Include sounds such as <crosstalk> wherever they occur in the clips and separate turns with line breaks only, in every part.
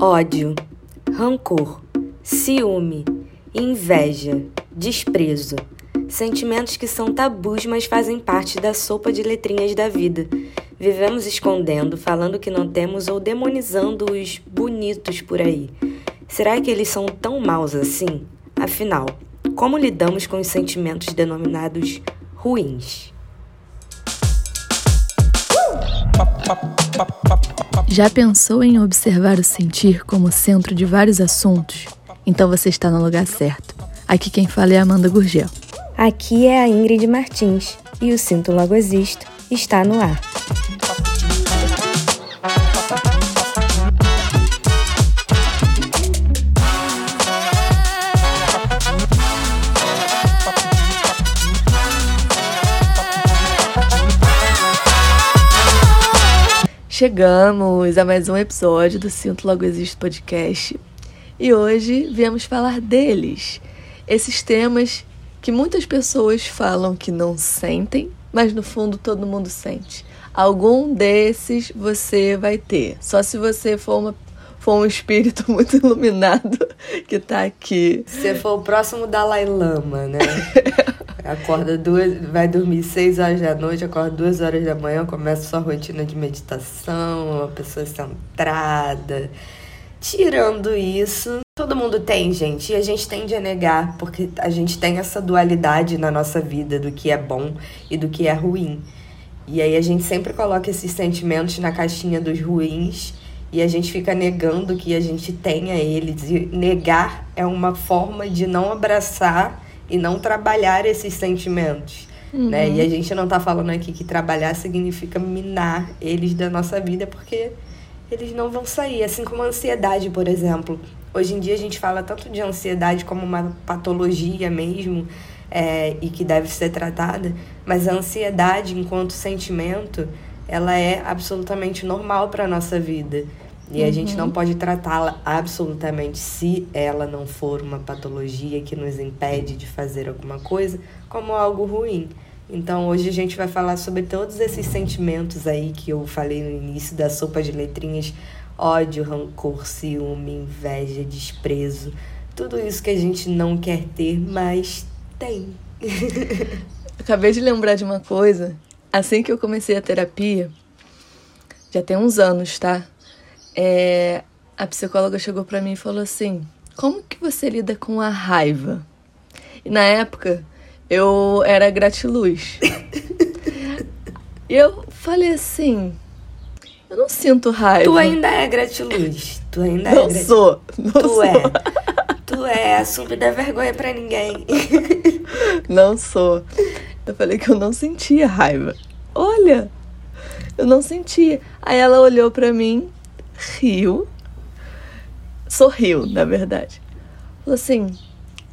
ódio, rancor, ciúme, inveja, desprezo. Sentimentos que são tabus, mas fazem parte da sopa de letrinhas da vida. Vivemos escondendo, falando que não temos ou demonizando os bonitos por aí. Será que eles são tão maus assim? Afinal, como lidamos com os sentimentos denominados ruins?
Já pensou em observar o sentir como centro de vários assuntos? Então você está no lugar certo. Aqui quem fala é Amanda Gurgel.
Aqui é a Ingrid Martins e o Sinto Logo Existo está no ar.
Chegamos a mais um episódio do Sinto Logo Existe podcast e hoje viemos falar deles, esses temas que muitas pessoas falam que não sentem, mas no fundo todo mundo sente. Algum desses você vai ter, só se você for uma for um espírito <laughs> muito iluminado que tá aqui.
Se for o próximo Dalai Lama, né? <laughs> Acorda duas, vai dormir seis horas da noite, acorda duas horas da manhã, começa sua rotina de meditação, uma pessoa centrada. Tirando isso, todo mundo tem, gente, e a gente tende a negar, porque a gente tem essa dualidade na nossa vida do que é bom e do que é ruim. E aí a gente sempre coloca esses sentimentos na caixinha dos ruins e a gente fica negando que a gente tenha eles. E negar é uma forma de não abraçar e não trabalhar esses sentimentos. Uhum. Né? E a gente não está falando aqui que trabalhar significa minar eles da nossa vida, porque eles não vão sair. Assim como a ansiedade, por exemplo. Hoje em dia a gente fala tanto de ansiedade como uma patologia mesmo, é, e que deve ser tratada, mas a ansiedade, enquanto sentimento, ela é absolutamente normal para a nossa vida. E uhum. a gente não uhum. pode tratá-la absolutamente, se ela não for uma patologia que nos impede de fazer alguma coisa, como algo ruim. Então hoje a gente vai falar sobre todos esses sentimentos aí que eu falei no início da sopa de letrinhas: ódio, rancor, ciúme, inveja, desprezo. Tudo isso que a gente não quer ter, mas tem. <laughs>
Acabei de lembrar de uma coisa. Assim que eu comecei a terapia, já tem uns anos, tá? É, a psicóloga chegou para mim e falou assim: Como que você lida com a raiva? E na época eu era gratiluz. <laughs> e eu falei assim: Eu não sinto raiva.
Tu ainda é gratiluz. Tu ainda
não
é
gratiluz. sou. Não
tu
sou.
é. Tu é. Assume da vergonha pra ninguém. <laughs>
não sou. Eu falei que eu não sentia raiva. Olha, eu não sentia. Aí ela olhou para mim riu, sorriu, na verdade. Falou assim: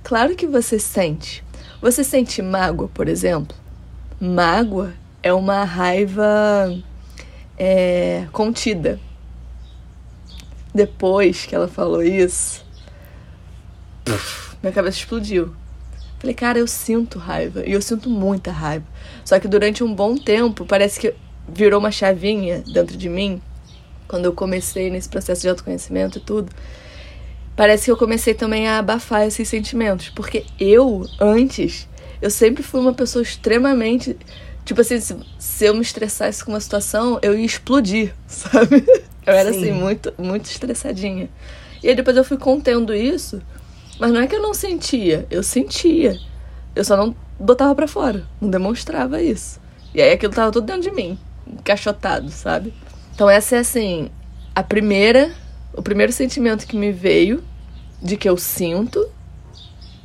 claro que você sente. Você sente mágoa, por exemplo? Mágoa é uma raiva é, contida. Depois que ela falou isso, minha cabeça explodiu. Falei, cara, eu sinto raiva. E eu sinto muita raiva. Só que durante um bom tempo, parece que virou uma chavinha dentro de mim quando eu comecei nesse processo de autoconhecimento e tudo, parece que eu comecei também a abafar esses sentimentos. Porque eu, antes, eu sempre fui uma pessoa extremamente. Tipo assim, se, se eu me estressasse com uma situação, eu ia explodir, <laughs> sabe? Eu era Sim. assim, muito, muito estressadinha. E aí depois eu fui contendo isso, mas não é que eu não sentia, eu sentia. Eu só não botava para fora, não demonstrava isso. E aí aquilo tava tudo dentro de mim, encaixotado, sabe? Então essa é assim, a primeira, o primeiro sentimento que me veio de que eu sinto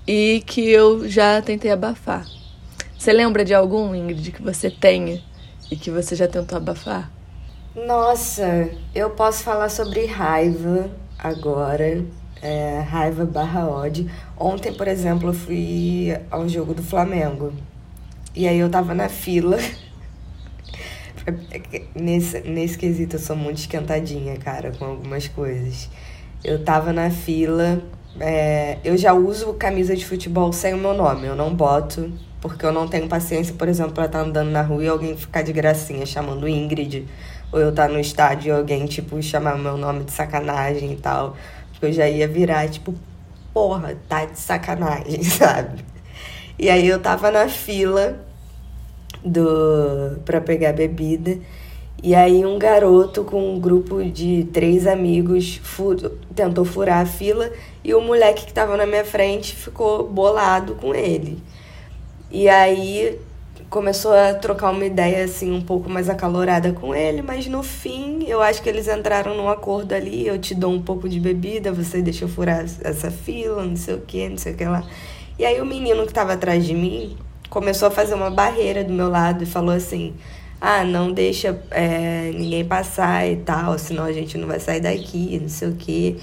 e que eu já tentei abafar. Você lembra de algum, Ingrid, que você tenha e que você já tentou abafar?
Nossa, eu posso falar sobre raiva agora. É, raiva barra ódio. Ontem, por exemplo, eu fui ao jogo do Flamengo. E aí eu tava na fila <laughs> Nesse, nesse quesito eu sou muito esquentadinha, cara, com algumas coisas. Eu tava na fila, é, eu já uso camisa de futebol sem o meu nome, eu não boto, porque eu não tenho paciência, por exemplo, pra estar tá andando na rua e alguém ficar de gracinha chamando Ingrid ou eu estar tá no estádio e alguém, tipo, chamar meu nome de sacanagem e tal. Porque eu já ia virar, tipo, porra, tá de sacanagem, <laughs> sabe? E aí eu tava na fila do para pegar bebida. E aí um garoto com um grupo de três amigos tentou furar a fila e o moleque que tava na minha frente ficou bolado com ele. E aí começou a trocar uma ideia assim um pouco mais acalorada com ele, mas no fim eu acho que eles entraram num acordo ali, eu te dou um pouco de bebida, você deixa eu furar essa fila, não sei o que, não sei o que lá. E aí o menino que estava atrás de mim começou a fazer uma barreira do meu lado e falou assim: ah, não deixa é, ninguém passar e tal, senão a gente não vai sair daqui, não sei o quê.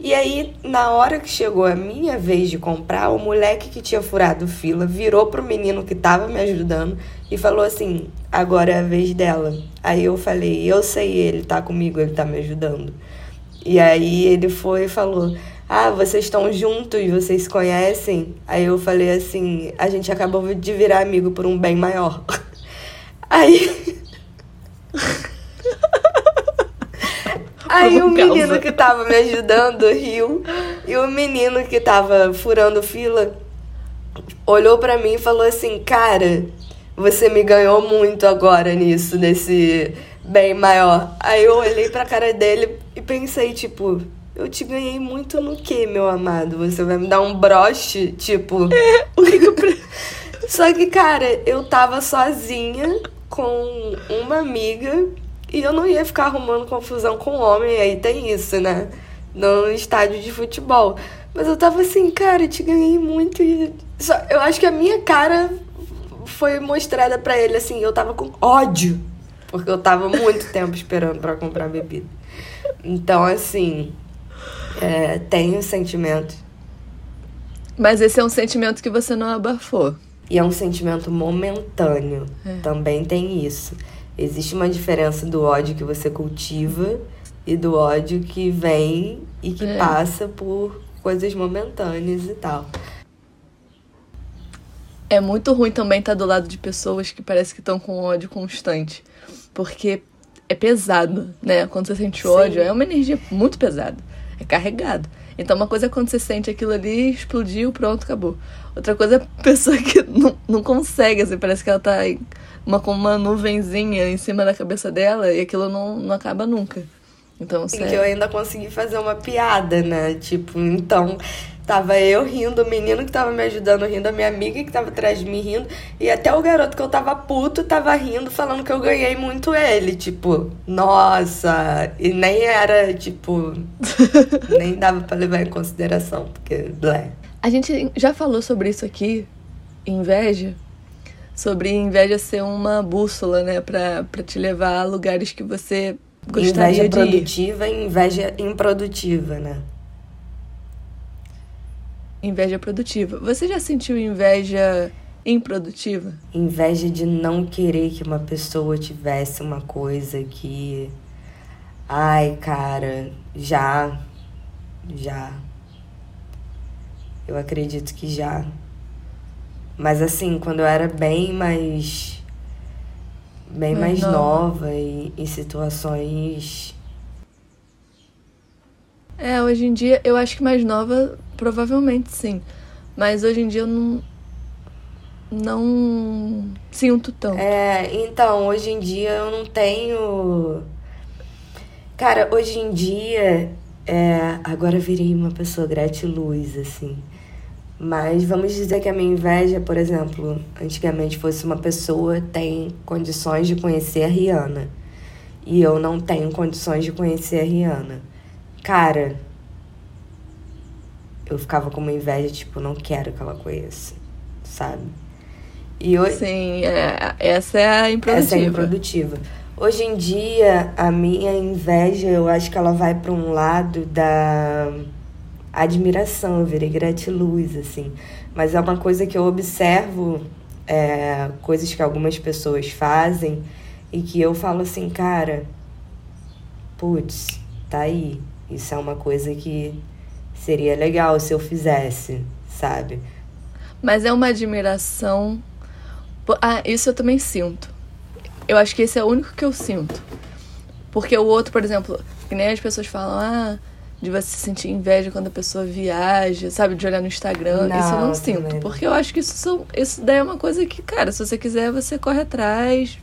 E aí, na hora que chegou a minha vez de comprar, o moleque que tinha furado fila virou pro menino que tava me ajudando e falou assim: agora é a vez dela. Aí eu falei: eu sei, ele tá comigo, ele tá me ajudando. E aí ele foi e falou: ah, vocês estão juntos, vocês se conhecem? Aí eu falei assim: a gente acabou de virar amigo por um bem maior. <laughs> Aí. <laughs> Aí o menino que tava me ajudando riu. E o menino que tava furando fila olhou para mim e falou assim: Cara, você me ganhou muito agora nisso, nesse bem maior. Aí eu olhei pra cara dele e pensei, tipo, eu te ganhei muito no que, meu amado? Você vai me dar um broche? Tipo. <laughs>
É. <laughs>
Só que, cara, eu tava sozinha com uma amiga e eu não ia ficar arrumando confusão com homem, aí tem isso, né? No estádio de futebol. Mas eu tava assim, cara, eu te ganhei muito. Só, eu acho que a minha cara foi mostrada para ele, assim, eu tava com ódio. Porque eu tava muito tempo esperando para comprar bebida. Então, assim, é, tenho sentimento.
Mas esse é um sentimento que você não abafou.
E é um sentimento momentâneo. É. Também tem isso. Existe uma diferença do ódio que você cultiva e do ódio que vem e que é. passa por coisas momentâneas e tal.
É muito ruim também estar do lado de pessoas que parece que estão com ódio constante. Porque é pesado, né? Quando você sente ódio, Sim. é uma energia muito pesada. É carregado. Então, uma coisa é quando você sente aquilo ali, explodiu, pronto, acabou. Outra coisa é a pessoa que <laughs> não, não consegue, assim, parece que ela tá uma, com uma nuvenzinha em cima da cabeça dela e aquilo não, não acaba nunca. Então,
sério. que eu ainda consegui fazer uma piada, né? Tipo, então, tava eu rindo, o menino que tava me ajudando rindo, a minha amiga que tava atrás de mim rindo, e até o garoto que eu tava puto tava rindo, falando que eu ganhei muito ele. Tipo, nossa! E nem era, tipo. <laughs> nem dava pra levar em consideração, porque. Blé.
A gente já falou sobre isso aqui, inveja, sobre inveja ser uma bússola, né, pra, pra te levar a lugares que você gostaria
inveja de produtiva e inveja improdutiva, né?
Inveja produtiva. Você já sentiu inveja improdutiva?
Inveja de não querer que uma pessoa tivesse uma coisa que. Ai, cara, já. Já. Eu acredito que já. Mas assim, quando eu era bem mais. bem mais, mais nova e em situações.
É, hoje em dia, eu acho que mais nova, provavelmente sim. Mas hoje em dia eu não. não sinto tanto.
É, então, hoje em dia eu não tenho. Cara, hoje em dia. É, agora virei uma pessoa gratiluz, assim. Mas vamos dizer que a minha inveja, por exemplo, antigamente fosse uma pessoa tem condições de conhecer a Rihanna e eu não tenho condições de conhecer a Rihanna. Cara, eu ficava com uma inveja, tipo, não quero que ela conheça, sabe?
E hoje, Sim, é, essa é a improdutiva.
Essa é a improdutiva. Hoje em dia, a minha inveja, eu acho que ela vai para um lado da admiração, eu virei gratiluz, assim. Mas é uma coisa que eu observo, é, coisas que algumas pessoas fazem e que eu falo assim, cara, putz, tá aí. Isso é uma coisa que seria legal se eu fizesse, sabe?
Mas é uma admiração. Ah, isso eu também sinto. Eu acho que esse é o único que eu sinto. Porque o outro, por exemplo, que nem as pessoas falam, ah, de você sentir inveja quando a pessoa viaja, sabe? De olhar no Instagram.
Não,
isso eu não
também
sinto.
não.
Porque eu acho que isso, são, isso daí é uma coisa que, cara, se você quiser, você corre atrás.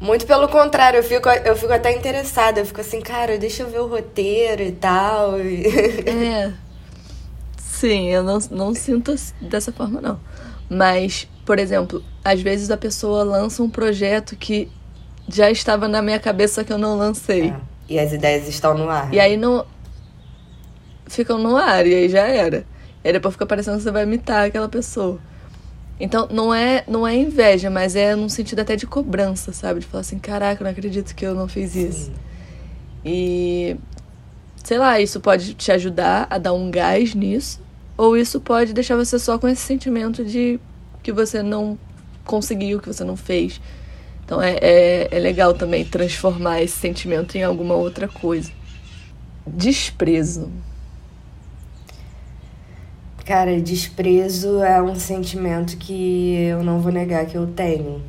Muito pelo contrário, eu fico, eu fico até interessada. Eu fico assim, cara, deixa eu ver o roteiro e tal. e-
É. <laughs> Sim, eu não, não sinto dessa forma, não. Mas, por exemplo, às vezes a pessoa lança um projeto que já estava na minha cabeça, que eu não lancei.
É. E as ideias estão no ar.
E aí não. Ficam no ar, e aí já era. E aí depois fica parecendo que você vai imitar aquela pessoa. Então, não é, não é inveja, mas é num sentido até de cobrança, sabe? De falar assim, caraca, eu não acredito que eu não fiz isso.
Sim.
E sei lá, isso pode te ajudar a dar um gás nisso, ou isso pode deixar você só com esse sentimento de que você não conseguiu, que você não fez. Então é, é, é legal também transformar esse sentimento em alguma outra coisa. Desprezo.
Cara, desprezo é um sentimento que eu não vou negar que eu tenho.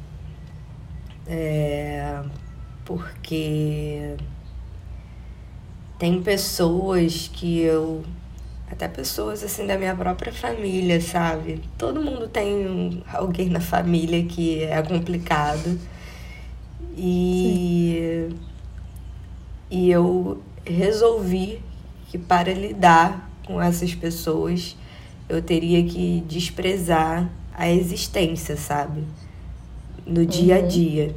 É. Porque. Tem pessoas que eu. Até pessoas assim da minha própria família, sabe? Todo mundo tem alguém na família que é complicado. E. E eu resolvi que para lidar com essas pessoas eu teria que desprezar a existência, sabe? No dia a
Uhum.
dia.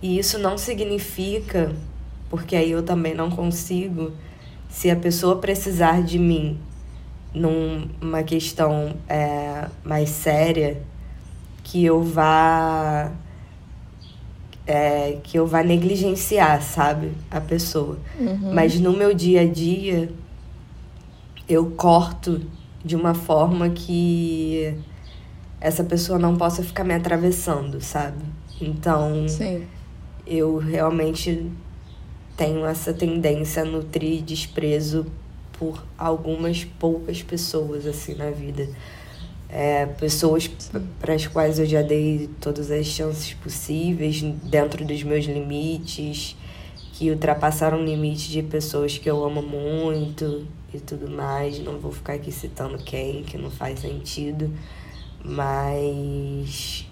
E isso não significa, porque aí eu também não consigo, se a pessoa precisar de mim numa questão é, mais séria, que eu vá. é, que eu vá negligenciar, sabe? A pessoa.
Uhum.
Mas no meu dia a dia, eu corto de uma forma que essa pessoa não possa ficar me atravessando, sabe? Então,
Sim.
eu realmente tenho essa tendência a nutrir desprezo por algumas poucas pessoas, assim, na vida. É, pessoas para as quais eu já dei todas as chances possíveis dentro dos meus limites, que ultrapassaram o limite de pessoas que eu amo muito e tudo mais. Não vou ficar aqui citando quem, que não faz sentido, mas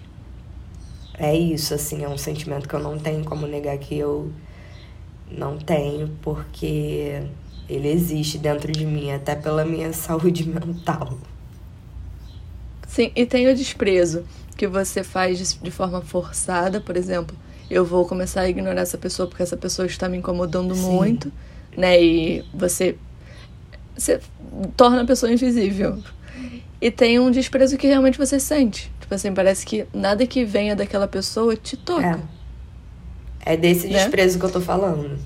é isso, assim, é um sentimento que eu não tenho como negar que eu não tenho, porque ele existe dentro de mim, até pela minha <laughs> saúde mental.
Sim, e tem o desprezo que você faz de, forma forçada, por exemplo. Eu vou começar a ignorar essa pessoa porque essa pessoa está me incomodando
Sim.
muito, né? E você, você torna a pessoa invisível. E tem um desprezo que realmente você sente. Tipo assim, parece que nada que venha daquela pessoa te toca.
É desse
Né?
desprezo que eu tô falando.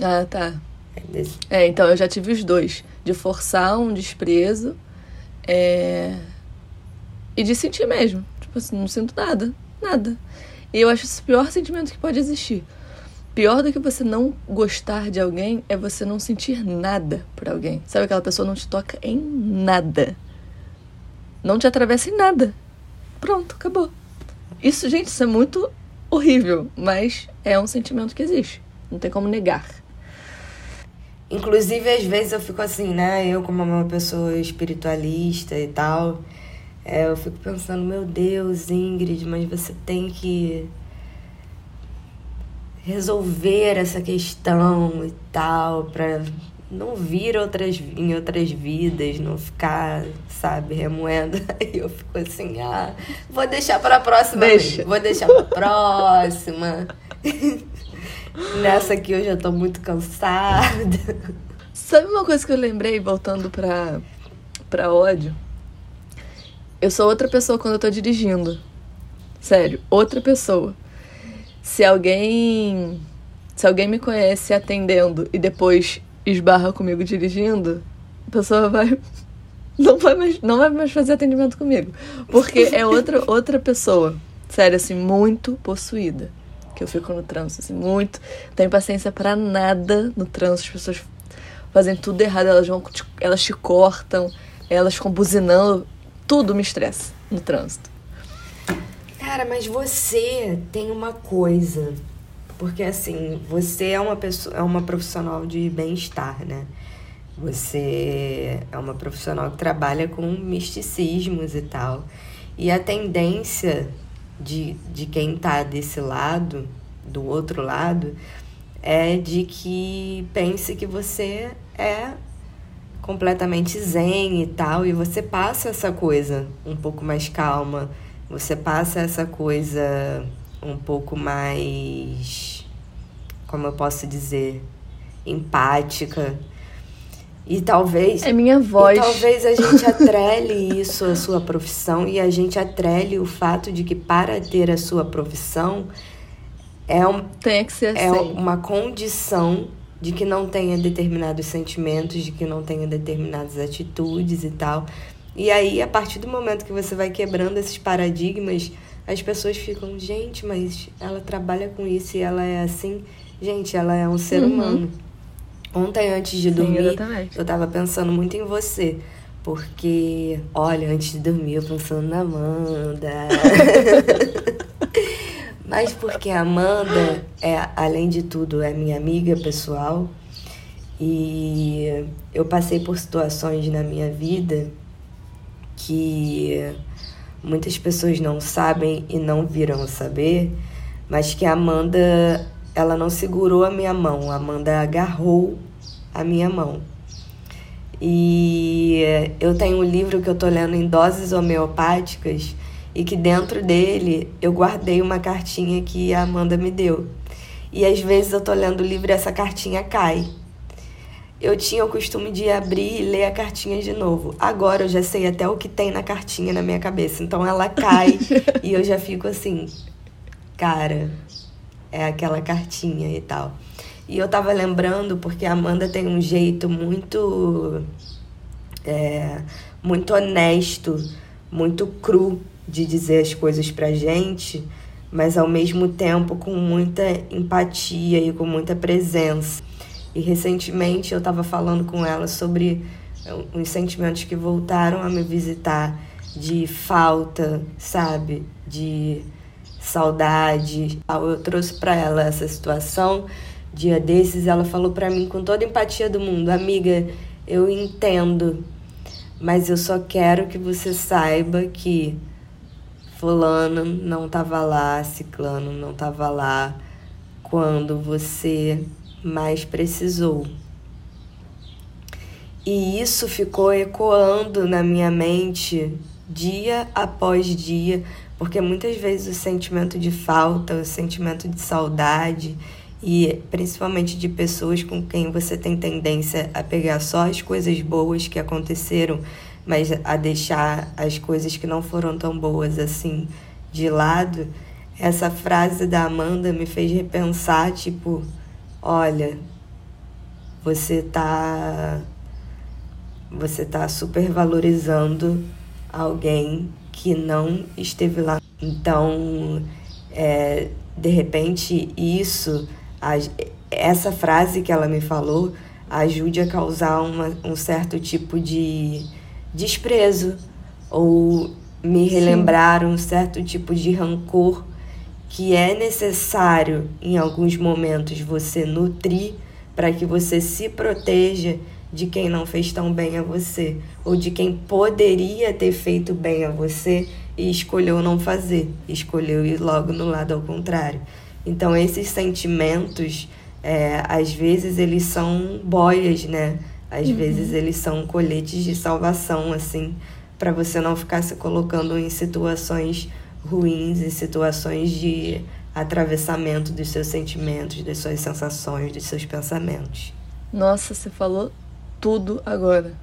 Ah, tá. É então eu já tive os dois. De forçar um desprezo é... e de sentir mesmo. Tipo assim, não sinto nada. Nada. E eu acho esse o pior sentimento que pode existir. Pior do que você não gostar de alguém é você não sentir nada por alguém. Sabe aquela pessoa não te toca em nada. Não te atravessa em nada. Pronto, acabou. Isso, gente, isso é muito horrível, mas é um sentimento que existe. Não tem como negar.
Inclusive, às vezes eu fico assim, né? Eu, como uma pessoa espiritualista e tal, é, eu fico pensando, meu Deus, Ingrid, mas você tem que resolver essa questão e tal, pra não vir outras, em outras vidas, não ficar, sabe, remoendo. <laughs> Aí eu fico assim, ah, vou deixar pra próxima
Deixa.
vez, vou deixar pra próxima. <laughs> Nessa aqui eu já tô muito cansada.
Sabe uma coisa que eu lembrei, voltando pra, pra ódio? Eu sou outra pessoa quando eu tô dirigindo. Sério, outra pessoa. Se alguém. Se alguém me conhece atendendo e depois esbarra comigo dirigindo, a pessoa vai. <laughs> Não vai mais, não vai mais fazer atendimento comigo. Porque é outra, outra pessoa. Sério, assim, muito possuída. Que eu fico no trânsito, assim, muito. Não tenho paciência pra nada no trânsito. As pessoas fazem tudo errado, elas vão, te- elas te cortam, elas ficam buzinando, tudo me estressa no trânsito.
Cara, mas você tem uma coisa porque assim, você é uma pessoa, é uma profissional de bem-estar, né? Você é uma profissional que trabalha com misticismos e tal. E a tendência de, de quem tá desse lado, do outro lado, é de que pense que você é completamente zen e tal, e você passa essa coisa um pouco mais calma, você passa essa coisa um pouco mais, como eu posso dizer, empática. E talvez.
É minha voz.
E talvez a gente atrele <laughs> isso à sua profissão e a gente atrele o fato de que para ter a sua profissão é, um,
Tem que ser
é
assim.
uma condição de que não tenha determinados sentimentos, de que não tenha determinadas atitudes e tal. E aí, a partir do momento que você vai quebrando esses paradigmas, as pessoas ficam, gente, mas ela trabalha com isso e ela é assim. Gente, ela é um ser
Uhum.
humano. Ontem, antes de
Sim,
dormir,
exatamente.
eu tava pensando muito em você. Porque, olha, antes de dormir, eu pensando na Amanda. <laughs> Mas porque a Amanda, é, além de tudo, é minha amiga pessoal. E eu passei por situações na minha vida que muitas pessoas não sabem e não virão saber, mas que a Amanda, ela não segurou a minha mão, a Amanda agarrou a minha mão. E eu tenho um livro que eu tô lendo em doses homeopáticas e que dentro dele eu guardei uma cartinha que a Amanda me deu. E às vezes eu tô lendo o livro e essa cartinha cai. Eu tinha o costume de abrir e ler a cartinha de novo. Agora eu já sei até o que tem na cartinha na minha cabeça. Então ela cai <laughs> e eu já fico assim, cara, é aquela cartinha e tal. E eu tava lembrando porque a Amanda tem um jeito muito é, muito honesto, muito cru de dizer as coisas pra gente, mas ao mesmo tempo com muita empatia e com muita presença. E recentemente eu tava falando com ela sobre uns sentimentos que voltaram a me visitar de falta, sabe? De saudade. Eu trouxe para ela essa situação. Dia desses ela falou para mim com toda a empatia do mundo, amiga, eu entendo, mas eu só quero que você saiba que fulano não tava lá, ciclano não tava lá quando você mais precisou. E isso ficou ecoando na minha mente dia após dia, porque muitas vezes o sentimento de falta, o sentimento de saudade e principalmente de pessoas com quem você tem tendência a pegar só as coisas boas que aconteceram, mas a deixar as coisas que não foram tão boas assim de lado. Essa frase da Amanda me fez repensar, tipo, olha, você tá você tá supervalorizando alguém que não esteve lá. Então, é, de repente, isso, a, essa frase que ela me falou, ajude a causar uma, um certo tipo de desprezo ou me relembrar um certo tipo de rancor que é necessário em alguns momentos você nutrir para que você se proteja de quem não fez tão bem a você ou de quem poderia ter feito bem a você e escolheu não fazer, escolheu ir logo no lado ao contrário. Então esses sentimentos, é, às vezes eles são boias, né? Às uhum. vezes eles são coletes de salvação, assim, para você não ficar se colocando em situações ruins, em situações de atravessamento dos seus sentimentos, das suas sensações, dos seus pensamentos.
Nossa, você falou tudo agora.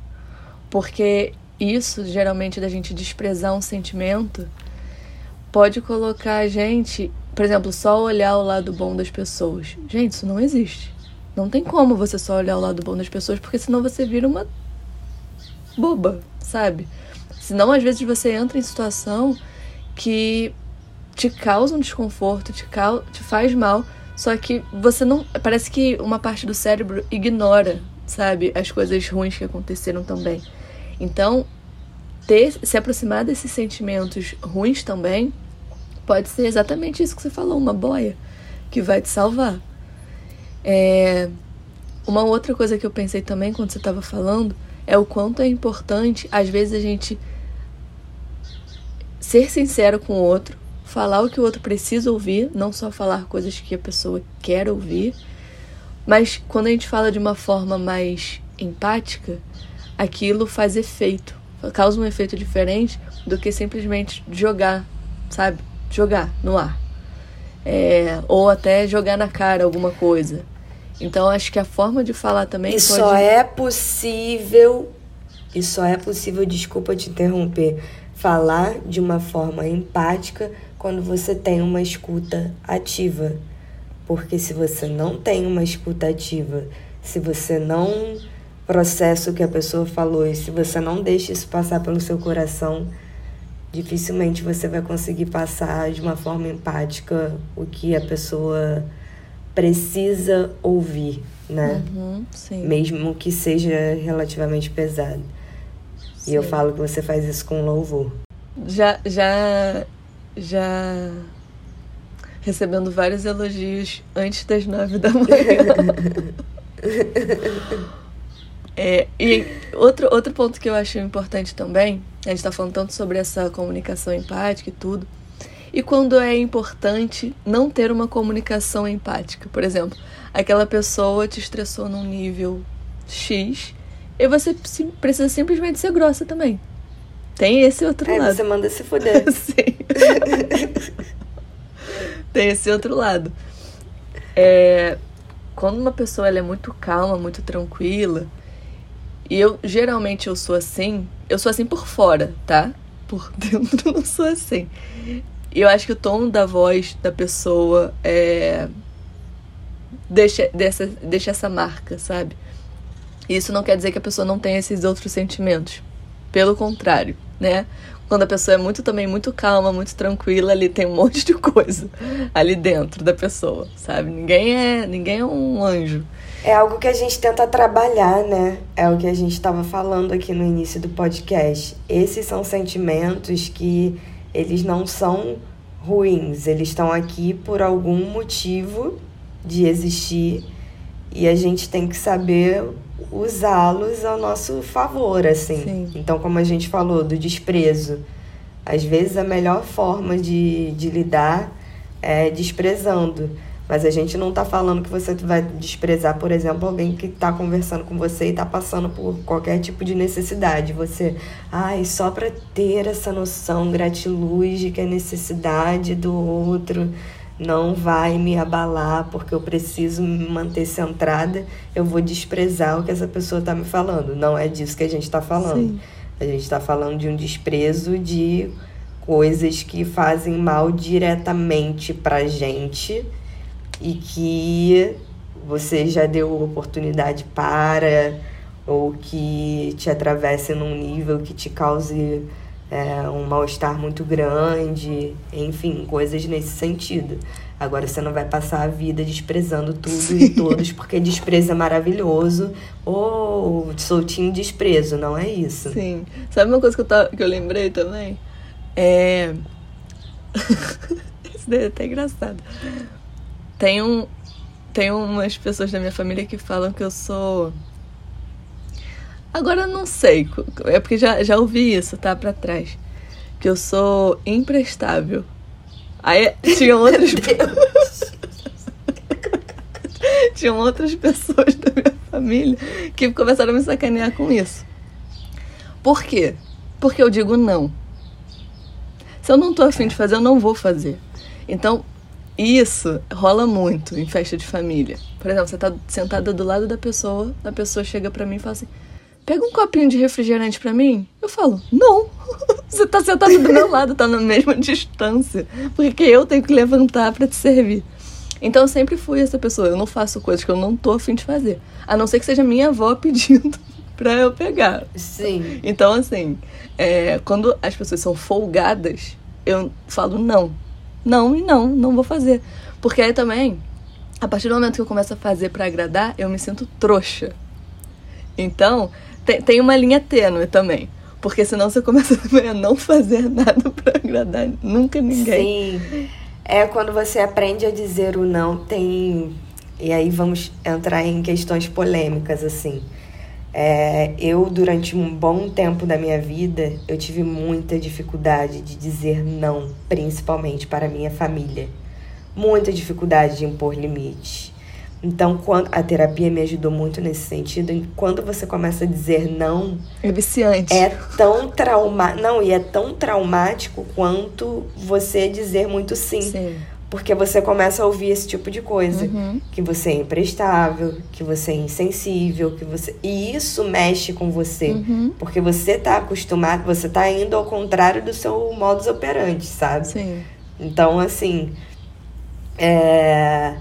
Porque isso, geralmente, da gente desprezar um sentimento, pode colocar a gente, por exemplo, só olhar o lado bom das pessoas. Gente, isso não existe. Não tem como você só olhar o lado bom das pessoas, porque senão você vira uma boba, sabe? Senão, às vezes, você entra em situação que te causa um desconforto, te, cau te faz mal, só que você não. Parece que uma parte do cérebro ignora, sabe, as coisas ruins que aconteceram também. Então, ter, se aproximar desses sentimentos ruins também pode ser exatamente isso que você falou, uma boia. que vai te salvar. É... Uma outra coisa que eu pensei também quando você estava falando é o quanto é importante, às vezes, a gente ser sincero com o outro, falar o que o outro precisa ouvir, não só falar coisas que a pessoa quer ouvir, mas quando a gente fala de uma forma mais empática, aquilo faz efeito, causa um efeito diferente do que simplesmente jogar, sabe? Jogar no ar. É, ou até jogar na cara alguma coisa. Então acho que a forma de falar também.
E
pode...
só é possível. E só é possível, desculpa te interromper, falar de uma forma empática quando você tem uma escuta ativa. Porque se você não tem uma escuta ativa, se você não processa o que a pessoa falou e se você não deixa isso passar pelo seu coração, dificilmente você vai conseguir passar de uma forma empática o que a pessoa precisa ouvir, né?
Uhum,
Mesmo que seja relativamente pesado. Sim. E eu falo que você faz isso com louvor.
Já, já, já recebendo vários elogios antes das nove da manhã. <laughs> é, e outro, outro ponto que eu acho importante também, a gente está falando tanto sobre essa comunicação empática e tudo, e quando é importante não ter uma comunicação empática. Por exemplo, aquela pessoa te estressou num nível X e você precisa simplesmente ser grossa também. Tem esse outro
é,
lado.
Você manda se <laughs> fuder.
Sim. <laughs> tem esse outro lado. É, quando uma pessoa ela é muito calma, muito tranquila, e eu geralmente eu sou assim, eu sou assim por fora, tá? Por <laughs> dentro não sou assim. E eu acho que o tom da voz da pessoa é deixa, dessa, deixa essa marca, sabe? Isso não quer dizer que a pessoa não tenha esses outros sentimentos. Pelo contrário, né? Quando a pessoa é muito também muito calma, muito tranquila, ali tem um <laughs> monte de coisa ali dentro da pessoa, sabe? Ninguém é, ninguém é um anjo.
É algo que a gente tenta trabalhar, né? É o que a gente estava falando aqui no início do podcast. Esses são sentimentos que eles não são ruins, eles estão aqui por algum motivo de existir e a gente tem que saber usá-los ao nosso favor, assim.
Sim.
Então, como a gente falou do desprezo, às vezes a melhor forma de, de lidar é desprezando. Mas a gente não está falando que você vai desprezar, por exemplo, alguém que está conversando com você e está passando por qualquer tipo de necessidade. Você, ai, só para ter essa noção gratiluz de que a necessidade do outro não vai me abalar porque eu preciso me manter centrada, eu vou desprezar o que essa pessoa está me falando. Não é disso que a gente está falando.
Sim.
A gente está falando de um desprezo de coisas que fazem mal diretamente pra gente e que você já deu oportunidade para ou que te atravesse num nível que te cause é, um mal-estar muito grande, enfim, coisas nesse sentido. Agora você não vai passar a vida desprezando tudo Sim. e todos, porque desprezo é maravilhoso, ou soltinho desprezo, não é isso.
Sim. Sabe uma coisa que eu, tava, que eu lembrei também? É. <laughs> Isso daí é até engraçado. Tem, um, tem umas pessoas da minha família que falam que eu sou Agora não sei, é porque já, já ouvi isso, tá? Pra trás. Que eu sou imprestável. Aí tinham <laughs> outras pessoas. <laughs> tinham outras pessoas da minha família que começaram a me sacanear com isso. Por quê? Porque eu digo não. Se eu não tô afim de fazer, eu não vou fazer. Então, isso rola muito em festa de família. Por exemplo, você tá sentada do lado da pessoa, a pessoa chega para mim e fala assim: pega um copinho de refrigerante para mim? Eu falo, não. <laughs> Você tá sentado do meu <laughs> lado, tá na mesma distância. Porque eu tenho que levantar para te servir. Então eu sempre fui essa pessoa. Eu não faço coisas que eu não tô afim de fazer. A não ser que seja minha avó pedindo <laughs> pra eu pegar.
Sim.
Então, assim, é, quando as pessoas são folgadas, eu falo não. Não e não, não vou fazer. Porque aí também, a partir do momento que eu começo a fazer para agradar, eu me sinto trouxa. Então, tem, tem uma linha tênue também. Porque senão você começa <laughs> a não fazer nada <laughs> para agradar nunca ninguém.
Sim. É quando você aprende a dizer o não, tem. E aí vamos entrar em questões polêmicas, assim. É, eu, durante um bom tempo da minha vida, eu tive muita dificuldade de dizer não, principalmente para minha família. Muita dificuldade de impor limites. Então, quando a terapia me ajudou muito nesse sentido, quando você começa a dizer não,
é viciante.
É tão trauma, não, e é tão traumático quanto você dizer muito sim.
Sim.
Porque você começa a ouvir esse tipo de coisa,
Uhum.
que você é imprestável, que você é insensível, que você e isso mexe com você,
Uhum.
porque você tá acostumado, você tá indo ao contrário do seu modus operandi, sabe?
Sim.
Então, assim, é,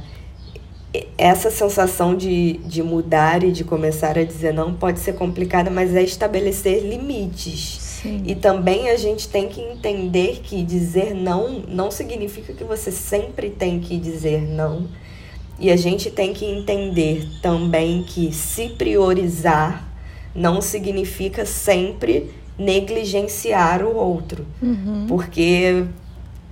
essa sensação de, de mudar e de começar a dizer não pode ser complicada, mas é estabelecer limites.
Sim.
E também a gente tem que entender que dizer não não significa que você sempre tem que dizer não. E a gente tem que entender também que se priorizar não significa sempre negligenciar o outro.
Uhum.
Porque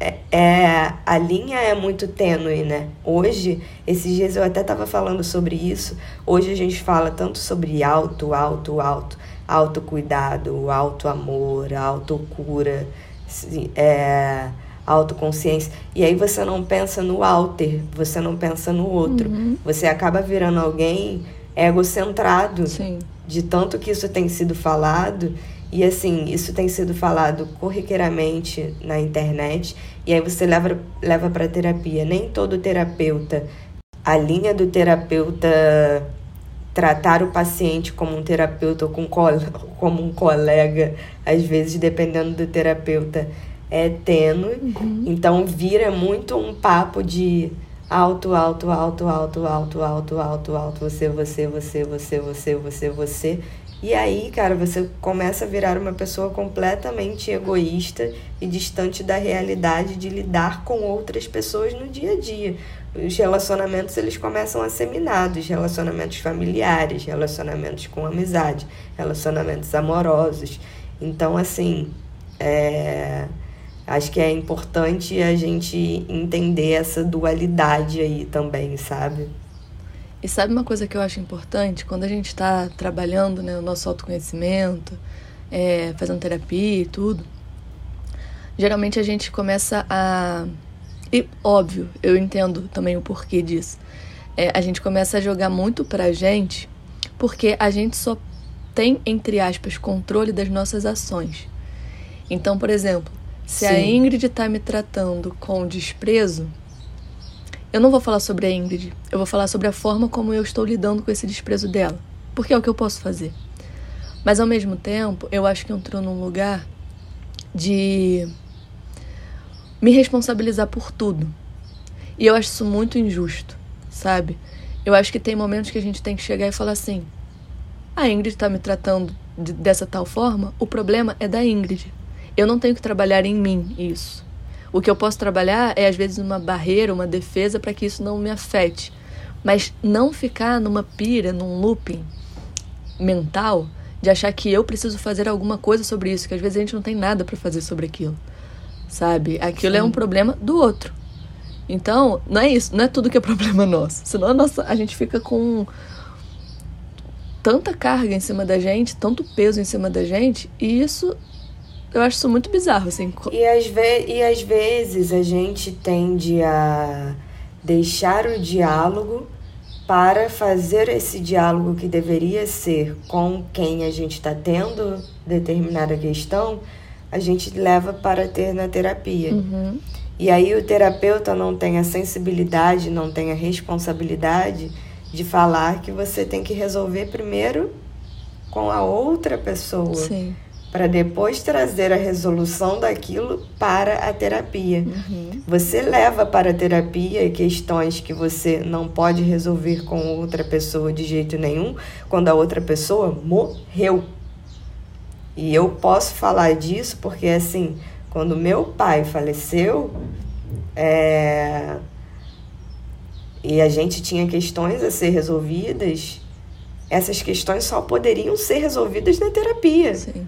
é, é- a linha é muito tênue, né? Hoje, esses dias eu até estava falando sobre isso. Hoje a gente fala tanto sobre auto, auto, auto, autocuidado, auto-amor, autocura, se- é, autoconsciência. E aí você não pensa no alter, você não pensa no outro.
Uhum.
Você acaba virando alguém egocentrado
Sim.
de tanto que isso tem sido falado e assim isso tem sido falado corriqueiramente na internet e aí você leva leva para terapia. Nem todo terapeuta a linha do terapeuta tratar o paciente como um terapeuta ou com <laughs> como um colega às vezes dependendo do terapeuta é tênue. Então vira muito um papo de Alto, alto, alto, alto, alto, alto, alto, alto. Você, você, você, você, você, você, você. E aí, cara, você começa a virar uma pessoa completamente egoísta e distante da realidade de lidar com outras pessoas no dia a dia. Os relacionamentos eles começam a ser minados, relacionamentos familiares, relacionamentos com amizade, relacionamentos amorosos. Então, assim, é Acho que é importante a gente entender essa dualidade aí também, sabe?
E sabe uma coisa que eu acho importante? Quando a gente está trabalhando né, o nosso autoconhecimento, é, fazendo terapia e tudo, geralmente a gente começa a. E óbvio, eu entendo também o porquê disso. É, a gente começa a jogar muito pra gente porque a gente só tem, entre aspas, controle das nossas ações. Então, por exemplo, se a
Sim.
Ingrid tá me tratando com desprezo, eu não vou falar sobre a Ingrid, eu vou falar sobre a forma como eu estou lidando com esse desprezo dela, porque é o que eu posso fazer. Mas ao mesmo tempo, eu acho que entrou num lugar de me responsabilizar por tudo. E eu acho isso muito injusto, sabe? Eu acho que tem momentos que a gente tem que chegar e falar assim: a Ingrid tá me tratando de- dessa tal forma, o problema é da Ingrid. Eu não tenho que trabalhar em mim isso. O que eu posso trabalhar é, às vezes, uma barreira, uma defesa para que isso não me afete. Mas não ficar numa pira, num looping mental de achar que eu preciso fazer alguma coisa sobre isso, que às vezes a gente não tem nada para fazer sobre aquilo. Sabe? Aquilo é
Sim.
um problema do outro. Então, não é isso, não é tudo que é problema <laughs> nosso. Senão a, nossa, a gente fica com tanta carga em cima da gente, tanto peso em cima da gente, e isso eu acho isso muito bizarro, assim.
E às, ve e às vezes a gente tende a deixar o diálogo para fazer esse diálogo que deveria ser com quem a gente está tendo determinada questão, a gente leva para ter na terapia.
Uhum.
E aí o terapeuta não tem a sensibilidade, não tem a responsabilidade de falar que você tem que resolver primeiro com a outra pessoa,
Sim.
Para depois trazer a resolução daquilo para a terapia.
Uhum.
Você leva para a terapia questões que você não pode resolver com outra pessoa de jeito nenhum, quando a outra pessoa morreu. E eu posso falar disso porque, assim, quando meu pai faleceu, é, e a gente tinha questões a ser resolvidas, essas questões só poderiam ser resolvidas na terapia
Sim.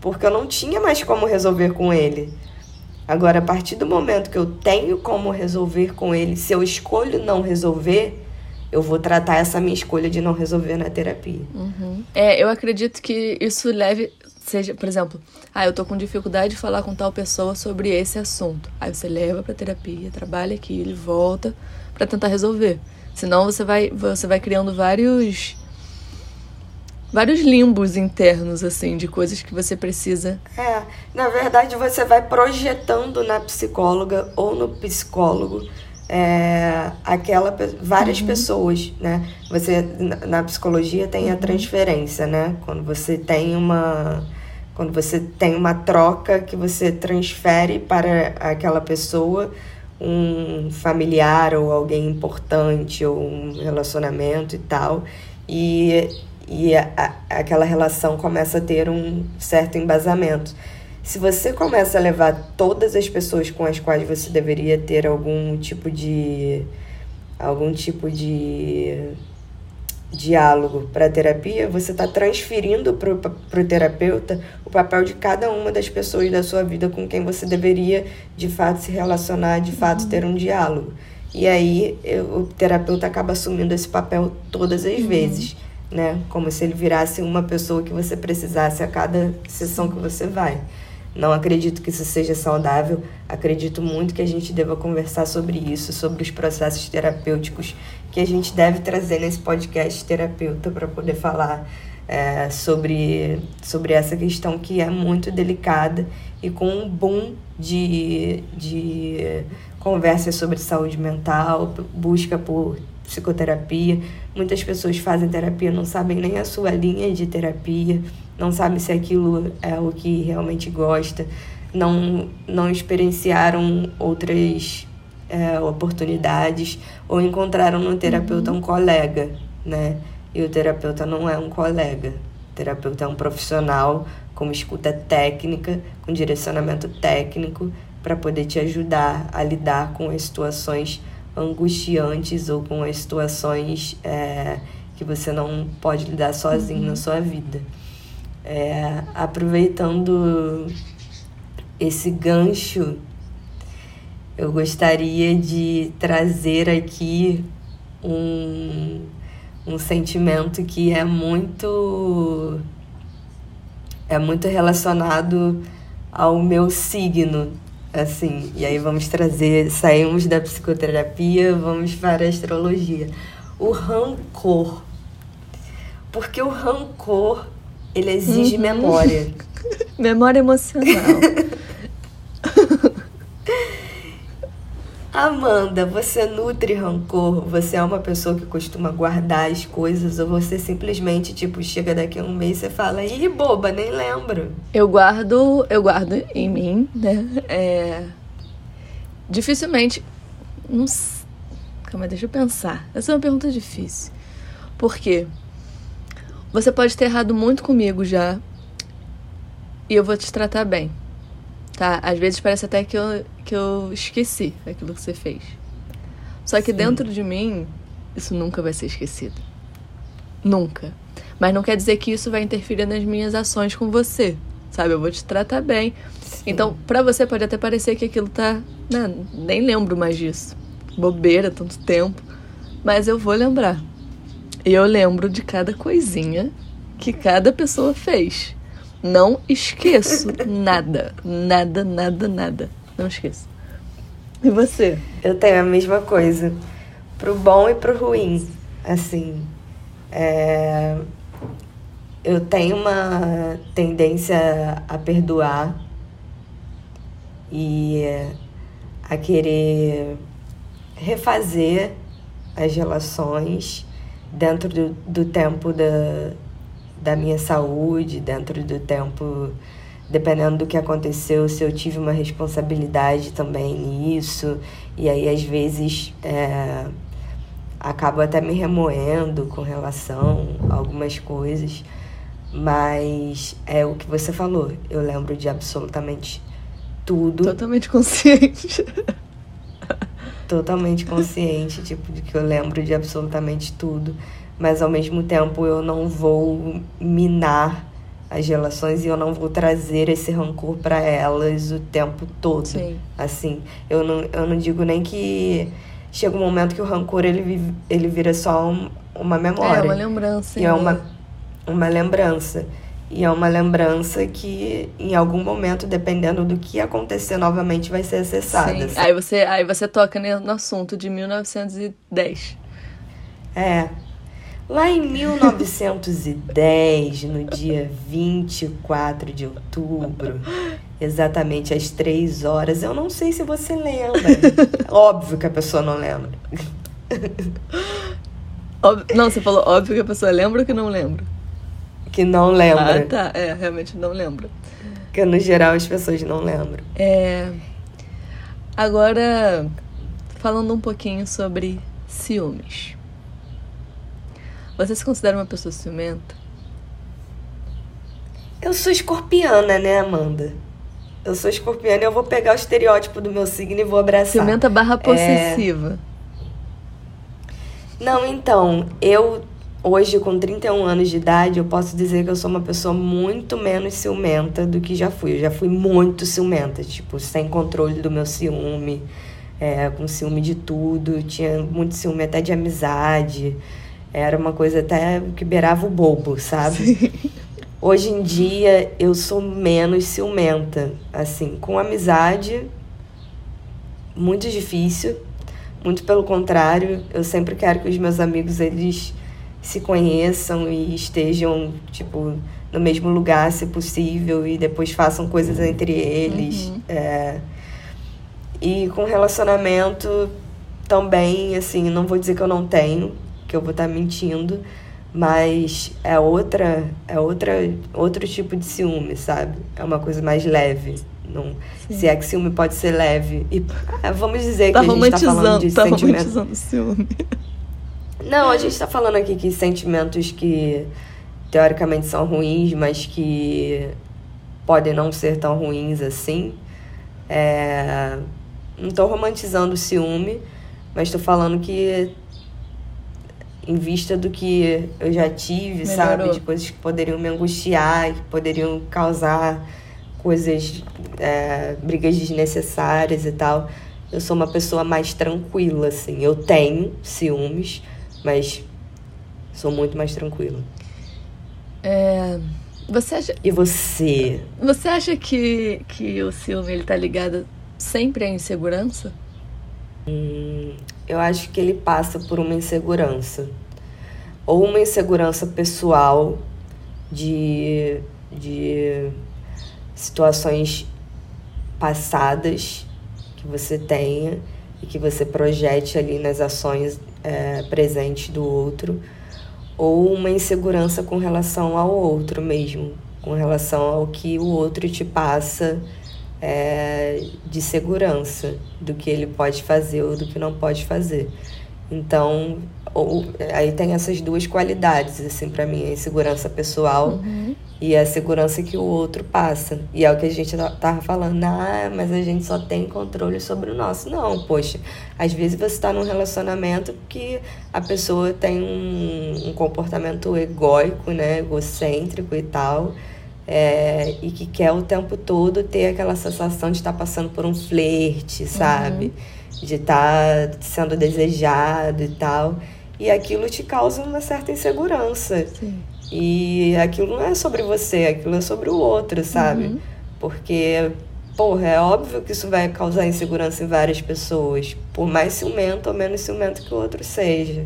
Porque eu não tinha mais como resolver com ele. Agora, a partir do momento que eu tenho como resolver com ele, se eu escolho não resolver, eu vou tratar essa minha escolha de não resolver na terapia.
Uhum. É, eu acredito que isso leve, seja, por exemplo, ah, eu tô com dificuldade de falar com tal pessoa sobre esse assunto. Aí você leva pra terapia, trabalha aqui, ele volta para tentar resolver. Senão você vai, você vai criando vários vários limbos internos, assim, de coisas que você precisa.
É, na verdade você vai projetando na psicóloga ou no psicólogo é, aquela várias uhum. pessoas, né? Você na psicologia tem a uhum. transferência, né? Quando você tem uma quando você tem uma troca que você transfere para aquela pessoa um familiar ou alguém importante ou um relacionamento e tal e e a, a, aquela relação começa a ter um certo embasamento. Se você começa a levar todas as pessoas com as quais você deveria ter algum tipo de algum tipo de diálogo para a terapia, você está transferindo para o terapeuta o papel de cada uma das pessoas da sua vida com quem você deveria de fato se relacionar, de fato ter um diálogo. E aí eu, o terapeuta acaba assumindo esse papel todas as uhum. vezes né? Como se ele virasse uma pessoa que você precisasse a cada sessão que você vai. Não acredito que isso seja saudável. Acredito muito que a gente deva conversar sobre isso, sobre os processos terapêuticos que a gente deve trazer nesse podcast terapeuta para poder falar é, sobre, sobre essa questão que é muito delicada e com um boom de, de conversas sobre saúde mental, busca por psicoterapia. Muitas pessoas fazem terapia, não sabem nem a sua linha de terapia, não sabem se aquilo é o que realmente gosta, não, não experienciaram outras é, oportunidades ou encontraram no terapeuta um colega, né? E o terapeuta não é um colega. O terapeuta é um profissional com escuta técnica, com direcionamento técnico para poder te ajudar a lidar com as situações angustiantes ou com as situações é, que você não pode lidar sozinho uhum. na sua vida. É, aproveitando esse gancho, eu gostaria de trazer aqui um, um sentimento que é muito é muito relacionado ao meu signo, Assim, e aí vamos trazer, saímos da psicoterapia, vamos para a astrologia. O rancor. Porque o rancor, ele exige uhum. memória. <laughs>
memória emocional. <laughs>
Amanda, você nutre rancor? Você é uma pessoa que costuma guardar as coisas ou você simplesmente, tipo, chega daqui a um mês e fala, ih, boba, nem lembro?
Eu guardo, eu guardo em mim, né? É... Dificilmente. Não Calma, deixa eu pensar. Essa é uma pergunta difícil. Por quê? Você pode ter errado muito comigo já. E eu vou te tratar bem tá? Às vezes parece até que eu, que eu esqueci aquilo que você fez. Só que Sim. dentro de mim, isso nunca vai ser esquecido. Nunca. Mas não quer dizer que isso vai interferir nas minhas ações com você, sabe? Eu vou te tratar bem. Sim. Então, para você pode até parecer que aquilo tá. Né, nem lembro mais disso. Bobeira, tanto tempo. Mas eu vou lembrar. E eu lembro de cada coisinha que cada pessoa fez. Não esqueço nada. Nada, nada, nada. Não esqueço. E você?
Eu tenho a mesma coisa. Pro bom e pro ruim. Assim. É... Eu tenho uma tendência a perdoar e a querer refazer as relações dentro do, do tempo da, da minha saúde, dentro do tempo, dependendo do que aconteceu, se eu tive uma responsabilidade também nisso, e aí às vezes é, acabo até me remoendo com relação a algumas coisas, mas é o que você falou, eu lembro de absolutamente tudo.
Totalmente consciente.
Totalmente consciente, tipo, de que eu lembro de absolutamente tudo mas ao mesmo tempo eu não vou minar as relações e eu não vou trazer esse rancor para elas o tempo todo.
Sim.
Assim, eu não, eu não digo nem que chega um momento que o rancor ele, ele vira só um, uma memória.
É uma lembrança.
E é
né?
uma, uma lembrança. E é uma lembrança que, em algum momento, dependendo do que acontecer novamente, vai ser acessada.
Sim. Aí você, aí você toca no assunto de 1910.
É. Lá em 1910, no dia 24 de outubro, exatamente às três horas, eu não sei se você lembra. Óbvio que a pessoa não lembra.
Óbvio- não, você falou óbvio que a pessoa lembra ou que não lembra?
Que não lembra.
Ah, tá. É, realmente não lembra.
Porque no geral as pessoas não lembram.
É... Agora, falando um pouquinho sobre ciúmes. Você se considera uma pessoa ciumenta?
Eu sou escorpiana, né, Amanda? Eu sou escorpiana e eu vou pegar o estereótipo do meu signo e vou abraçar.
Ciumenta barra possessiva.
Não, então, eu hoje com 31 anos de idade, eu posso dizer que eu sou uma pessoa muito menos ciumenta do que já fui. Eu já fui muito ciumenta, tipo, sem controle do meu ciúme, é, com ciúme de tudo, tinha muito ciúme até de amizade. Era uma coisa até que beirava o bobo, sabe? Hoje em dia eu sou menos ciumenta, assim, com amizade muito difícil. Muito pelo contrário, eu sempre quero que os meus amigos eles se conheçam e estejam tipo no mesmo lugar, se possível, e depois façam coisas entre eles.
Uhum.
É, E com relacionamento também, assim, não vou dizer que eu não tenho, que eu vou estar mentindo, mas é outra, é outra, outro tipo de ciúme, sabe? É uma coisa mais leve. Não, se é que ciúme pode ser leve. E ah, vamos dizer
Tá
que a gente tá falando de
tá
sentimento.
romantizando ciúme.
Não, a gente tá falando aqui que sentimentos que teoricamente são ruins, mas que podem não ser tão ruins assim. É, Não tô romantizando o ciúme, mas tô falando que em vista do que eu já tive, sabe?
Melhorou.
De coisas que poderiam me angustiar, que poderiam causar coisas, é, brigas desnecessárias e tal. Eu sou uma pessoa mais tranquila, assim. Eu tenho ciúmes, mas sou muito mais tranquila.
É, Você acha,
E você?
você acha que, que o ciúme ele tá ligado sempre à insegurança?
Eu acho que ele passa por uma insegurança. Ou uma insegurança pessoal de, de situações passadas que você tenha e que você projete ali nas ações é, presentes do outro. Ou uma insegurança com relação ao outro mesmo, com relação ao que o outro te passa é, de segurança do que ele pode fazer ou do que não pode fazer. Então, ou, aí tem essas duas qualidades, assim, para mim, a insegurança pessoal e a segurança que o outro passa. E é o que a gente ta- tava falando, ah, mas a gente só tem controle sobre o nosso. Não, poxa, às vezes você está num relacionamento que a pessoa tem um, um comportamento egóico, né, egocêntrico e tal, é, e que quer o tempo todo ter aquela sensação de estar passando por um flerte, sabe? De estar sendo desejado e tal. E aquilo te causa uma certa insegurança.
Sim.
E aquilo não é sobre você, aquilo é sobre o outro, sabe?
Uhum.
Porque, porra, é óbvio que isso vai causar insegurança em várias pessoas, por mais ciumento ou menos ciumento que o outro seja.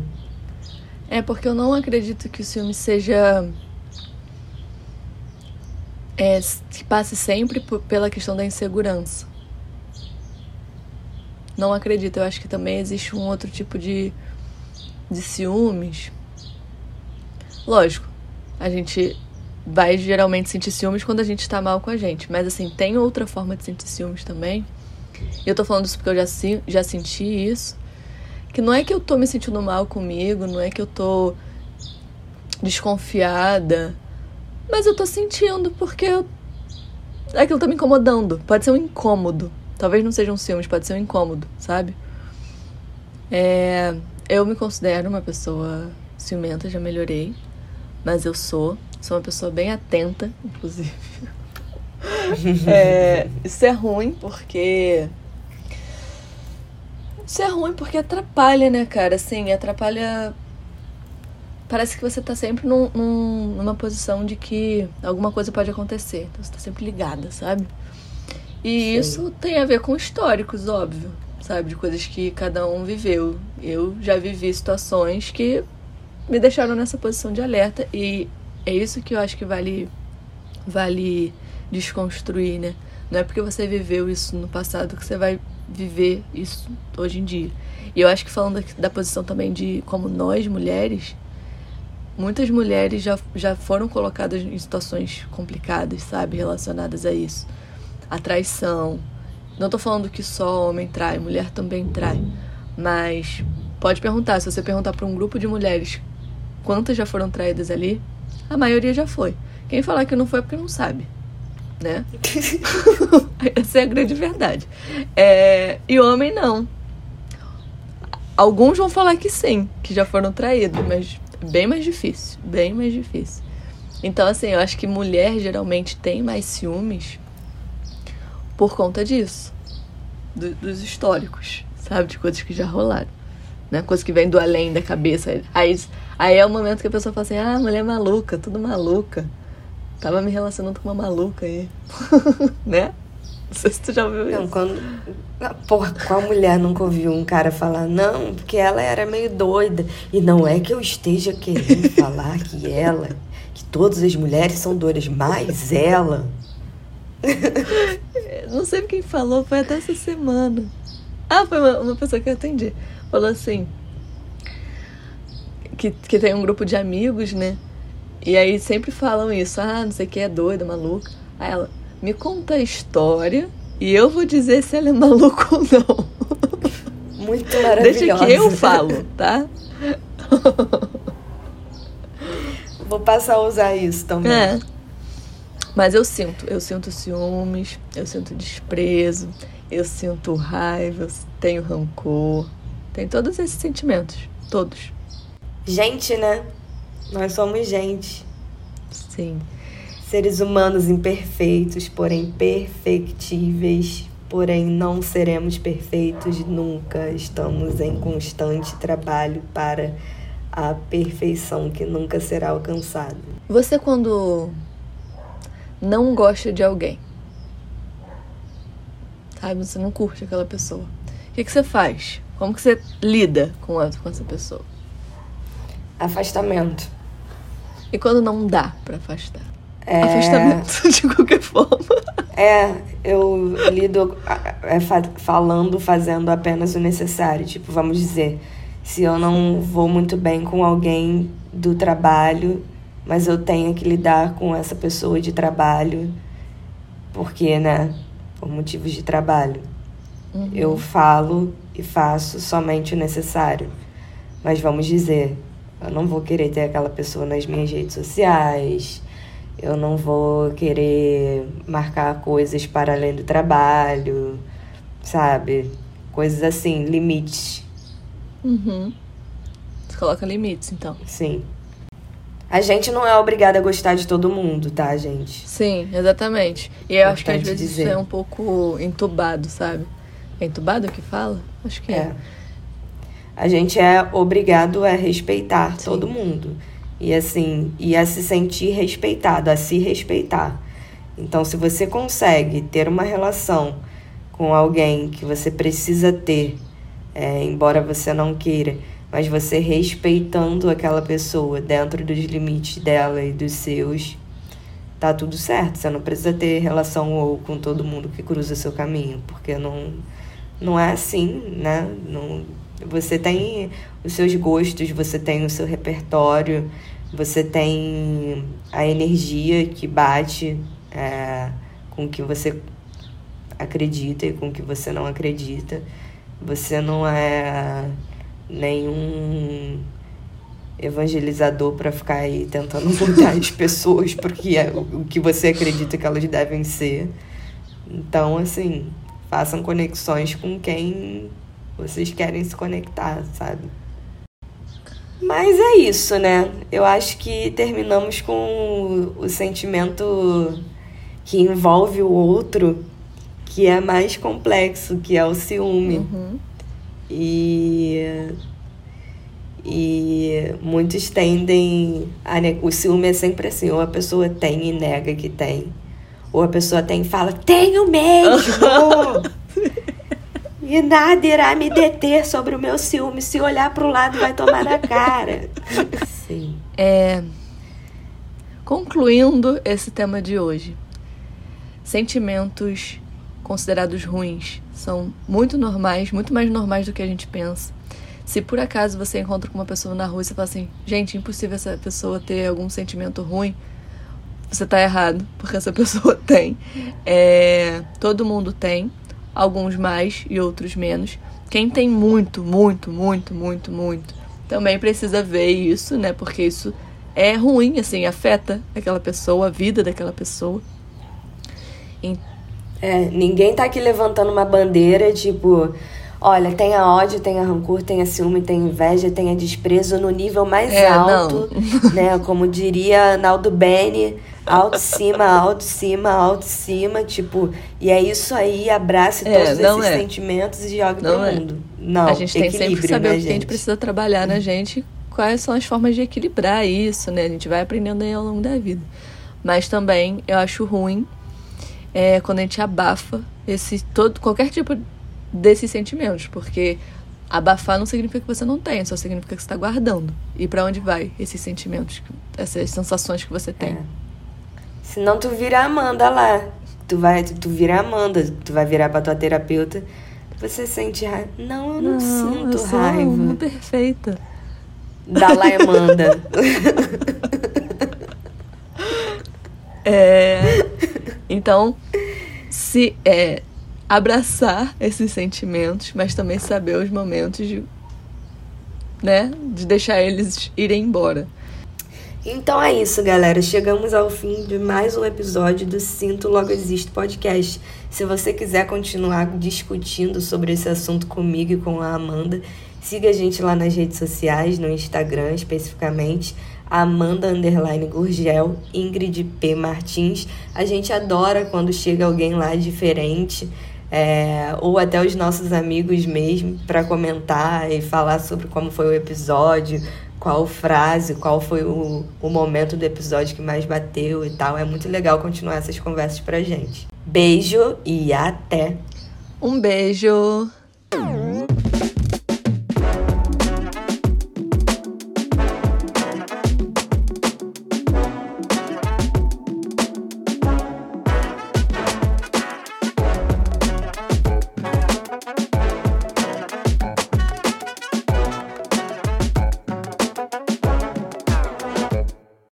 É porque eu não acredito que o ciúme seja. É, que passe sempre por- pela questão da insegurança. Não acredito. Eu acho que também existe um outro tipo de, de ciúmes. Lógico, a gente vai geralmente sentir ciúmes quando a gente tá mal com a gente. Mas assim, tem outra forma de sentir ciúmes também. E eu tô falando isso porque eu já, já senti isso. Que não é que eu tô me sentindo mal comigo, não é que eu tô desconfiada. Mas eu tô sentindo porque aquilo tá me incomodando. Pode ser um incômodo. Talvez não seja um ciúmes, pode ser um incômodo, sabe? É... Eu me considero uma pessoa ciumenta, já melhorei. Mas eu sou. Sou uma pessoa bem atenta, inclusive. <laughs> é, isso é ruim porque. Isso é ruim porque atrapalha, né, cara? Assim, atrapalha. Parece que você tá sempre num, num, numa posição de que alguma coisa pode acontecer. Então você tá sempre ligada, sabe? E Sim. isso tem a ver com históricos, óbvio, sabe? De coisas que cada um viveu. Eu já vivi situações que me deixaram nessa posição de alerta e é isso que eu acho que vale vale desconstruir, né? Não é porque você viveu isso no passado que você vai viver isso hoje em dia. E eu acho que falando da posição também de como nós mulheres, muitas mulheres já, já foram colocadas em situações complicadas, sabe, relacionadas a isso. A traição. Não tô falando que só homem trai, mulher também trai. Mas pode perguntar, se você perguntar para um grupo de mulheres quantas já foram traídas ali, a maioria já foi. Quem falar que não foi é porque não sabe, né? <laughs> Essa é a grande verdade. É... E homem não. Alguns vão falar que sim, que já foram traídos, mas bem mais difícil, bem mais difícil. Então, assim, eu acho que mulher geralmente tem mais ciúmes por conta disso, do, dos históricos, sabe? De coisas que já rolaram, né? Coisas que vêm do além da cabeça. Aí Aí é o momento que a pessoa fala assim: ah, mulher maluca, tudo maluca. Tava me relacionando com uma maluca aí. <laughs> né? Não sei se tu já ouviu
não,
isso.
Quando... Porra, qual mulher nunca ouviu um cara falar, não, porque ela era meio doida. E não é que eu esteja querendo <laughs> falar que ela, que todas as mulheres são doidas, mas ela.
não sei quem falou, foi até essa semana. Ah, foi uma, uma pessoa que eu atendi. Falou assim: que, que tem um grupo de amigos, né? E aí sempre falam isso, ah, não sei o que, é doida, maluca. Aí ela, me conta a história e eu vou dizer se ela é maluca ou não.
Muito maravilhosa.
Deixa que eu falo, tá?
Vou passar a usar isso também. É.
Mas eu sinto, eu sinto ciúmes, eu sinto desprezo, eu sinto raiva, eu tenho rancor, tem todos esses sentimentos, todos
gente, né? Nós somos gente.
Sim.
Seres humanos imperfeitos, porém perfectíveis, porém não seremos perfeitos nunca. Estamos em constante trabalho para a perfeição que nunca será alcançada.
Você quando não gosta de alguém, sabe, você não curte aquela pessoa. O que, que você faz? Como que você lida com, essa pessoa?
Afastamento.
E quando não dá para afastar? É... Afastamento, <laughs> de qualquer forma.
É, eu lido é, falando, fazendo apenas o necessário. Tipo, vamos dizer, se eu não vou muito bem com alguém do trabalho, mas eu tenho que lidar com essa pessoa de trabalho, porque, né, por motivos de trabalho. Uhum. Eu falo e faço somente o necessário. Mas vamos dizer, eu não vou querer ter aquela pessoa nas minhas redes sociais. Eu não vou querer marcar coisas para além do trabalho, sabe? Coisas assim, limites.
Uhum. Você coloca limites, então.
Sim. A gente não é obrigada a gostar de todo mundo, tá, gente?
Sim, exatamente. E eu acho que às vezes dizer. isso é um pouco entubado, sabe? É entubado que fala? Acho que é. é
a gente é obrigado a respeitar Sim. todo mundo. E assim, e a se sentir respeitado, a se respeitar. Então, se você consegue ter uma relação com alguém que você precisa ter, é, embora você não queira, mas você respeitando aquela pessoa dentro dos limites dela e dos seus, tá tudo certo. Você não precisa ter relação ou com todo mundo que cruza seu caminho, porque não, não é assim, né? Não, você tem os seus gostos, você tem o seu repertório, você tem a energia que bate é, com o que você acredita e com o que você não acredita. Você não é nenhum evangelizador para ficar aí tentando <laughs> mudar as pessoas porque é o que você acredita que elas devem ser. Então, assim, façam conexões com quem vocês querem se conectar, sabe? Mas é isso, né? Eu acho que terminamos com o sentimento que envolve o outro, que é mais complexo, que é o ciúme.
Uhum.
E e muitos tendem a. O ciúme é sempre assim: ou a pessoa tem e nega que tem, ou a pessoa tem e fala, tenho mesmo! <laughs> e nada irá me deter sobre o meu ciúme. Se olhar para o lado, vai tomar na cara. Sim.
É. Concluindo esse tema de hoje, sentimentos considerados ruins são muito normais, muito mais normais do que a gente pensa. Se por acaso você encontra com uma pessoa na rua e você fala assim, gente, impossível essa pessoa ter algum sentimento ruim, você tá errado, porque essa pessoa <laughs> tem. É, todo mundo tem, alguns mais e outros menos. Quem tem muito, muito, muito, muito, muito, também precisa ver isso, né? Porque isso é ruim, assim, afeta aquela pessoa, a vida daquela pessoa.
É, ninguém tá aqui levantando uma bandeira tipo Olha, tenha ódio, tenha rancor, tenha ciúme, tenha inveja, tenha desprezo no nível mais é, alto, né? <laughs> Como diria Naldo Bene, alto cima, alto cima, alto cima, tipo, e é isso aí, abrace é, todos esses é. sentimentos e jogue não pro é. mundo. Não,
a gente tem sempre que saber né, o que gente? a gente precisa trabalhar na gente, quais são as formas de equilibrar isso, né? A gente vai aprendendo aí ao longo da vida. Mas também eu acho ruim é, quando a gente abafa esse todo qualquer tipo desses sentimentos, porque abafar não significa que você não tem, só significa que você está guardando. E para onde vai esses sentimentos, essas sensações que você tem? É.
Senão tu vira Amanda lá. Tu vai, tu vira Amanda, tu vai virar pra tua terapeuta. Você sente raiva? Não, eu não, não sinto eu sou raiva. Uma
perfeita.
Dá lá, Amanda. <laughs>
é, então, se é, abraçar esses sentimentos, mas também saber os momentos de, né, de deixar eles irem embora.
Então é isso, galera. Chegamos ao fim de mais um episódio do Sinto Logo Existe podcast. Se você quiser continuar discutindo sobre esse assunto comigo e com a Amanda, siga a gente lá nas redes sociais, no Instagram especificamente, Amanda Underline Gurgel, Ingrid P. Martins. A gente adora quando chega alguém lá diferente é, ou até os nossos amigos mesmo, para comentar e falar sobre como foi o episódio, qual frase, qual foi o, o momento do episódio que mais bateu e tal. É muito legal continuar essas conversas pra gente. Beijo e até!
Um beijo!